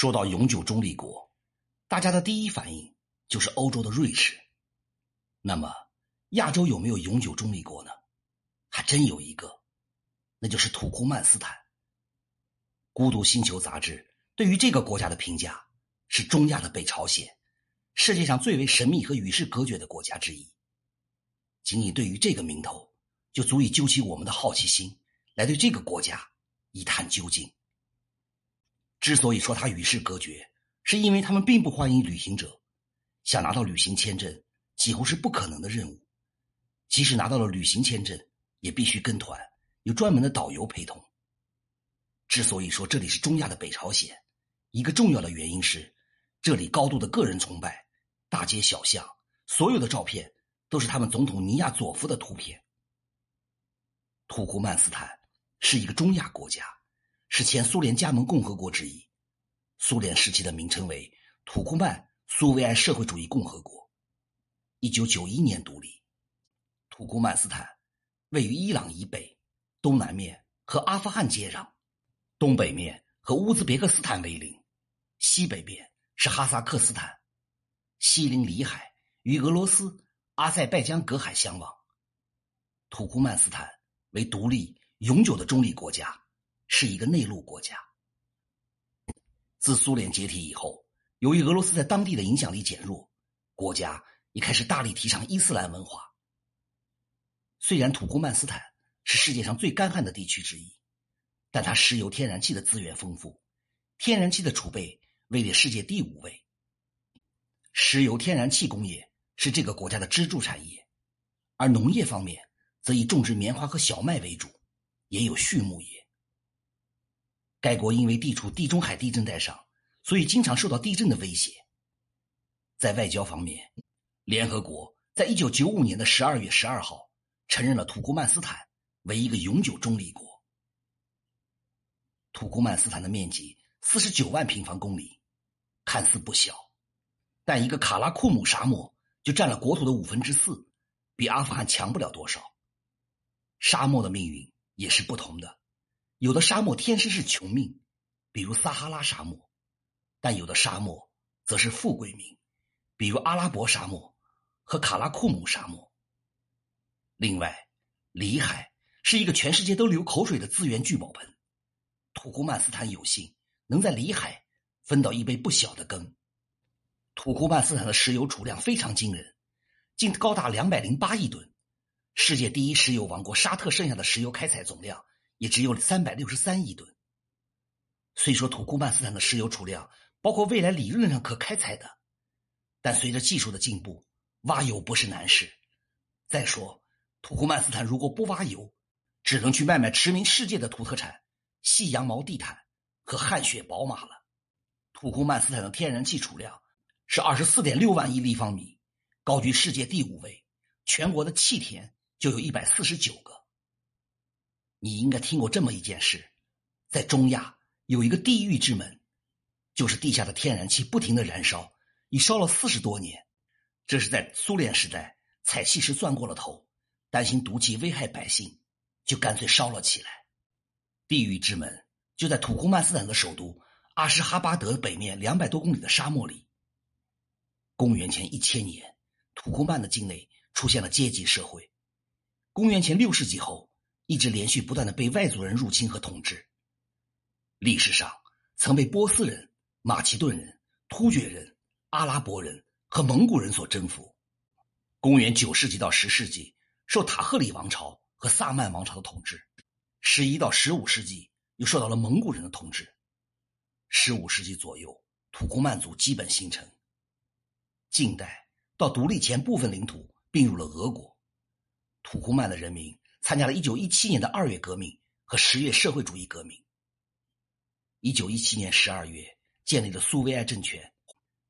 说到永久中立国，大家的第一反应就是欧洲的瑞士。那么，亚洲有没有永久中立国呢？还真有一个，那就是土库曼斯坦。《孤独星球》杂志对于这个国家的评价是：中亚的北朝鲜，世界上最为神秘和与世隔绝的国家之一。仅仅对于这个名头，就足以揪起我们的好奇心，来对这个国家一探究竟。之所以说他与世隔绝，是因为他们并不欢迎旅行者，想拿到旅行签证几乎是不可能的任务。即使拿到了旅行签证，也必须跟团，有专门的导游陪同。之所以说这里是中亚的北朝鲜，一个重要的原因是，这里高度的个人崇拜，大街小巷所有的照片都是他们总统尼亚佐夫的图片。土库曼斯坦是一个中亚国家。是前苏联加盟共和国之一，苏联时期的名称为土库曼苏维埃社会主义共和国。一九九一年独立。土库曼斯坦位于伊朗以北，东南面和阿富汗接壤，东北面和乌兹别克斯坦为邻，西北边是哈萨克斯坦，西临里海，与俄罗斯、阿塞拜疆隔海相望。土库曼斯坦为独立永久的中立国家。是一个内陆国家。自苏联解体以后，由于俄罗斯在当地的影响力减弱，国家也开始大力提倡伊斯兰文化。虽然土库曼斯坦是世界上最干旱的地区之一，但它石油、天然气的资源丰富，天然气的储备位列世界第五位。石油、天然气工业是这个国家的支柱产业，而农业方面则以种植棉花和小麦为主，也有畜牧业。该国因为地处地中海地震带上，所以经常受到地震的威胁。在外交方面，联合国在一九九五年的十二月十二号承认了土库曼斯坦为一个永久中立国。土库曼斯坦的面积四十九万平方公里，看似不小，但一个卡拉库姆沙漠就占了国土的五分之四，比阿富汗强不了多少。沙漠的命运也是不同的。有的沙漠天生是穷命，比如撒哈拉沙漠；但有的沙漠则是富贵命，比如阿拉伯沙漠和卡拉库姆沙漠。另外，里海是一个全世界都流口水的资源聚宝盆，土库曼斯坦有幸能在里海分到一杯不小的羹。土库曼斯坦的石油储量非常惊人，竟高达两百零八亿吨，世界第一石油王国沙特剩下的石油开采总量。也只有三百六十三亿吨。虽说土库曼斯坦的石油储量包括未来理论上可开采的，但随着技术的进步，挖油不是难事。再说，土库曼斯坦如果不挖油，只能去卖卖驰名世界的土特产——细羊毛地毯和汗血宝马了。土库曼斯坦的天然气储量是二十四点六万亿立方米，高居世界第五位。全国的气田就有一百四十九个。你应该听过这么一件事，在中亚有一个地狱之门，就是地下的天然气不停的燃烧，已烧了四十多年。这是在苏联时代采气时钻过了头，担心毒气危害百姓，就干脆烧了起来。地狱之门就在土库曼斯坦的首都阿什哈巴德北面两百多公里的沙漠里。公元前一千年，土库曼的境内出现了阶级社会。公元前六世纪后。一直连续不断的被外族人入侵和统治。历史上曾被波斯人、马其顿人、突厥人、阿拉伯人和蒙古人所征服。公元九世纪到十世纪，受塔赫里王朝和萨曼王朝的统治。十一到十五世纪，又受到了蒙古人的统治。十五世纪左右，土库曼族基本形成。近代到独立前，部分领土并入了俄国。土库曼的人民。参加了1917年的二月革命和十月社会主义革命。1917年12月建立了苏维埃政权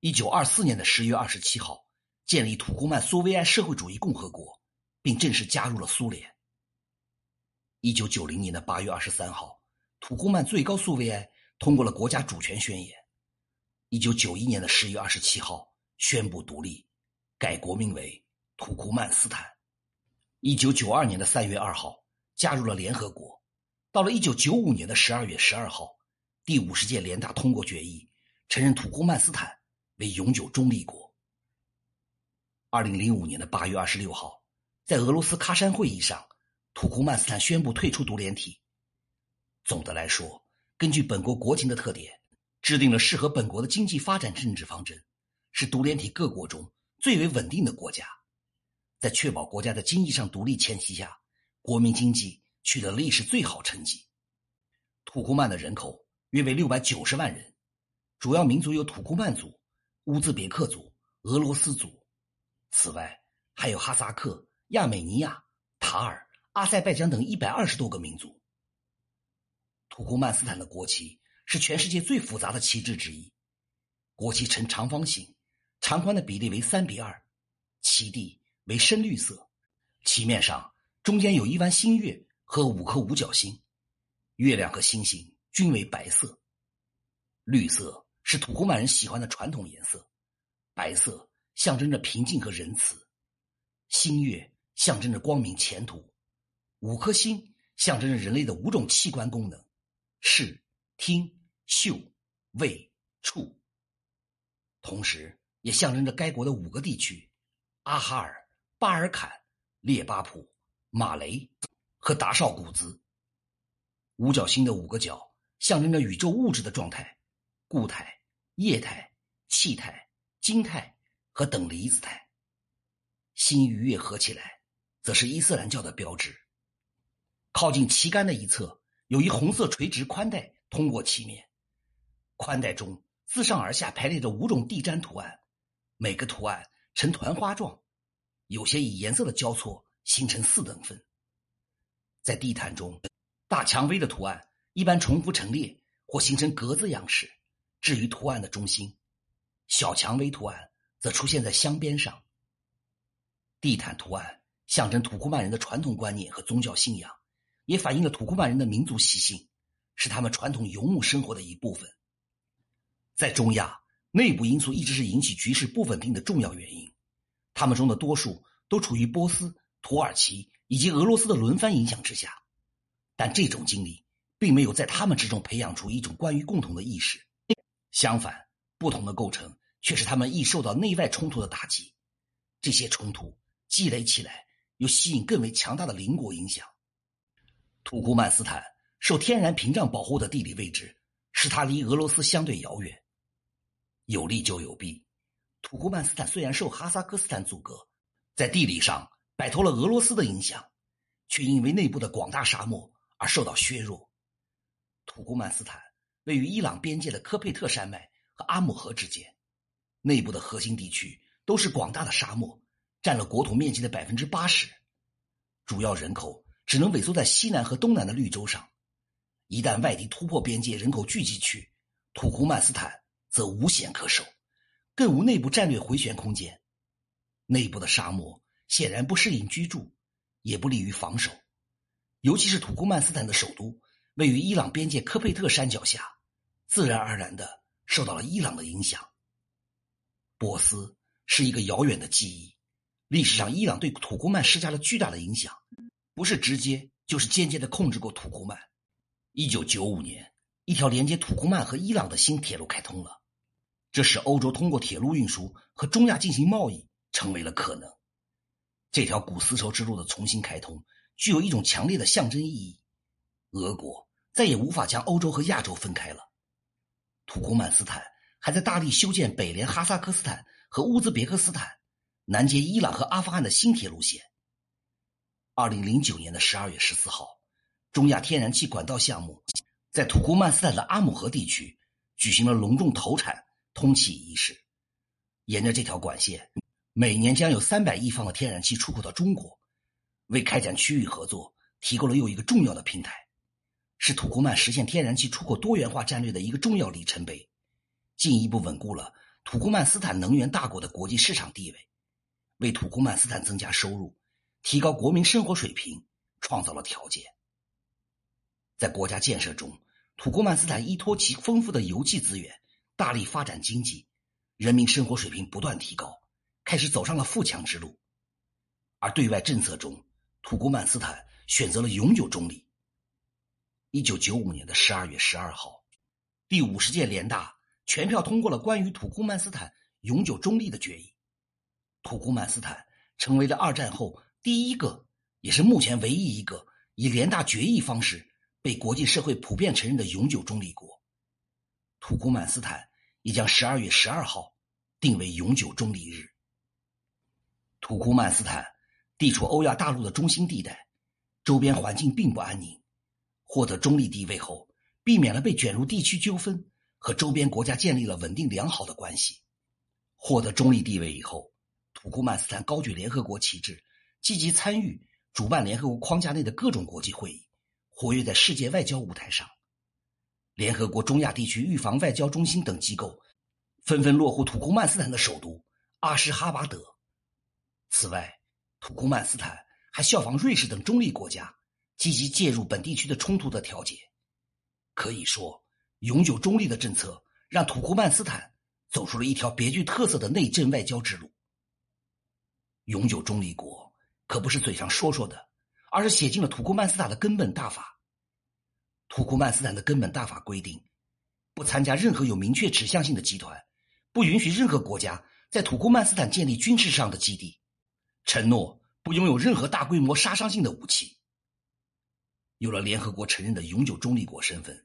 ，1924年的10月27号建立土库曼苏维埃社会主义共和国，并正式加入了苏联。1990年的8月23号，土库曼最高苏维埃通过了国家主权宣言。1991年的10月27号宣布独立，改国名为土库曼斯坦。一九九二年的三月二号，加入了联合国。到了一九九五年的十二月十二号，第五十届联大通过决议，承认土库曼斯坦为永久中立国。二零零五年的八月二十六号，在俄罗斯喀山会议上，土库曼斯坦宣布退出独联体。总的来说，根据本国国情的特点，制定了适合本国的经济发展政治方针，是独联体各国中最为稳定的国家。在确保国家的经济上独立前提下，国民经济取得历史最好成绩。土库曼的人口约为六百九十万人，主要民族有土库曼族、乌兹别克族、俄罗斯族，此外还有哈萨克、亚美尼亚、塔尔、阿塞拜疆等一百二十多个民族。土库曼斯坦的国旗是全世界最复杂的旗帜之一，国旗呈长方形，长宽的比例为三比二，旗地为深绿色，旗面上中间有一弯新月和五颗五角星，月亮和星星均为白色。绿色是土库曼人喜欢的传统颜色，白色象征着平静和仁慈，新月象征着光明前途，五颗星象征着人类的五种器官功能。视、听、嗅、味、触，同时也象征着该国的五个地区：阿哈尔、巴尔坎、列巴普、马雷和达绍古兹。五角星的五个角象征着宇宙物质的状态：固态、液态、气态、晶态和等离子态。星与月合起来，则是伊斯兰教的标志。靠近旗杆的一侧。有一红色垂直宽带通过旗面，宽带中自上而下排列着五种地毡图案，每个图案呈团花状，有些以颜色的交错形成四等分。在地毯中，大蔷薇的图案一般重复陈列或形成格子样式，置于图案的中心；小蔷薇图案则出现在镶边上。地毯图案象征土库曼人的传统观念和宗教信仰。也反映了土库曼人的民族习性，是他们传统游牧生活的一部分。在中亚，内部因素一直是引起局势不稳定的重要原因。他们中的多数都处于波斯、土耳其以及俄罗斯的轮番影响之下，但这种经历并没有在他们之中培养出一种关于共同的意识。相反，不同的构成却使他们易受到内外冲突的打击。这些冲突积累起来，又吸引更为强大的邻国影响。土库曼斯坦受天然屏障保护的地理位置，使它离俄罗斯相对遥远。有利就有弊。土库曼斯坦虽然受哈萨克斯坦阻隔，在地理上摆脱了俄罗斯的影响，却因为内部的广大沙漠而受到削弱。土库曼斯坦位于伊朗边界的科佩特山脉和阿姆河之间，内部的核心地区都是广大的沙漠，占了国土面积的百分之八十，主要人口。只能萎缩在西南和东南的绿洲上，一旦外敌突破边界人口聚集区，土库曼斯坦则无险可守，更无内部战略回旋空间。内部的沙漠显然不适应居住，也不利于防守，尤其是土库曼斯坦的首都位于伊朗边界科佩特山脚下，自然而然的受到了伊朗的影响。波斯是一个遥远的记忆，历史上伊朗对土库曼施加了巨大的影响。不是直接就是间接的控制过土库曼。一九九五年，一条连接土库曼和伊朗的新铁路开通了，这使欧洲通过铁路运输和中亚进行贸易成为了可能。这条古丝绸之路的重新开通，具有一种强烈的象征意义。俄国再也无法将欧洲和亚洲分开了。土库曼斯坦还在大力修建北连哈萨克斯坦和乌兹别克斯坦，南接伊朗和阿富汗的新铁路线。二零零九年的十二月十四号，中亚天然气管道项目在土库曼斯坦的阿姆河地区举行了隆重投产通气仪式。沿着这条管线，每年将有三百亿方的天然气出口到中国，为开展区域合作提供了又一个重要的平台，是土库曼实现天然气出口多元化战略的一个重要里程碑，进一步稳固了土库曼斯坦能源大国的国际市场地位，为土库曼斯坦增加收入。提高国民生活水平，创造了条件。在国家建设中，土库曼斯坦依托其丰富的油气资源，大力发展经济，人民生活水平不断提高，开始走上了富强之路。而对外政策中，土库曼斯坦选择了永久中立。一九九五年的十二月十二号，第五十届联大全票通过了关于土库曼斯坦永久中立的决议。土库曼斯坦成为了二战后第一个，也是目前唯一一个以联大决议方式被国际社会普遍承认的永久中立国。土库曼斯坦也将十二月十二号定为永久中立日。土库曼斯坦地处欧亚大陆的中心地带，周边环境并不安宁。获得中立地位后，避免了被卷入地区纠纷，和周边国家建立了稳定良好的关系。获得中立地位以后，土库曼斯坦高举联合国旗帜，积极参与主办联合国框架内的各种国际会议，活跃在世界外交舞台上。联合国中亚地区预防外交中心等机构纷纷落户土库曼斯坦的首都阿什哈巴德。此外，土库曼斯坦还效仿瑞士等中立国家，积极介入本地区的冲突的调解。可以说，永久中立的政策让土库曼斯坦走出了一条别具特色的内政外交之路。永久中立国可不是嘴上说说的，而是写进了土库曼斯坦的根本大法。土库曼斯坦的根本大法规定，不参加任何有明确指向性的集团，不允许任何国家在土库曼斯坦建立军事上的基地，承诺不拥有任何大规模杀伤性的武器。有了联合国承认的永久中立国身份，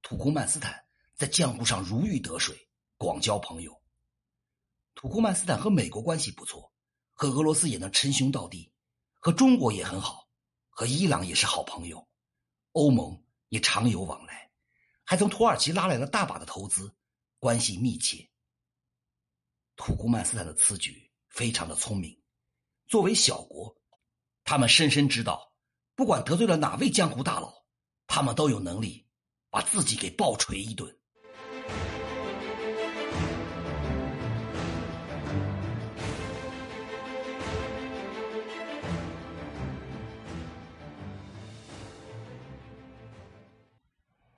土库曼斯坦在江湖上如鱼得水，广交朋友。土库曼斯坦和美国关系不错，和俄罗斯也能称兄道弟，和中国也很好，和伊朗也是好朋友，欧盟。也常有往来，还从土耳其拉来了大把的投资，关系密切。土库曼斯坦的此举非常的聪明，作为小国，他们深深知道，不管得罪了哪位江湖大佬，他们都有能力把自己给暴锤一顿。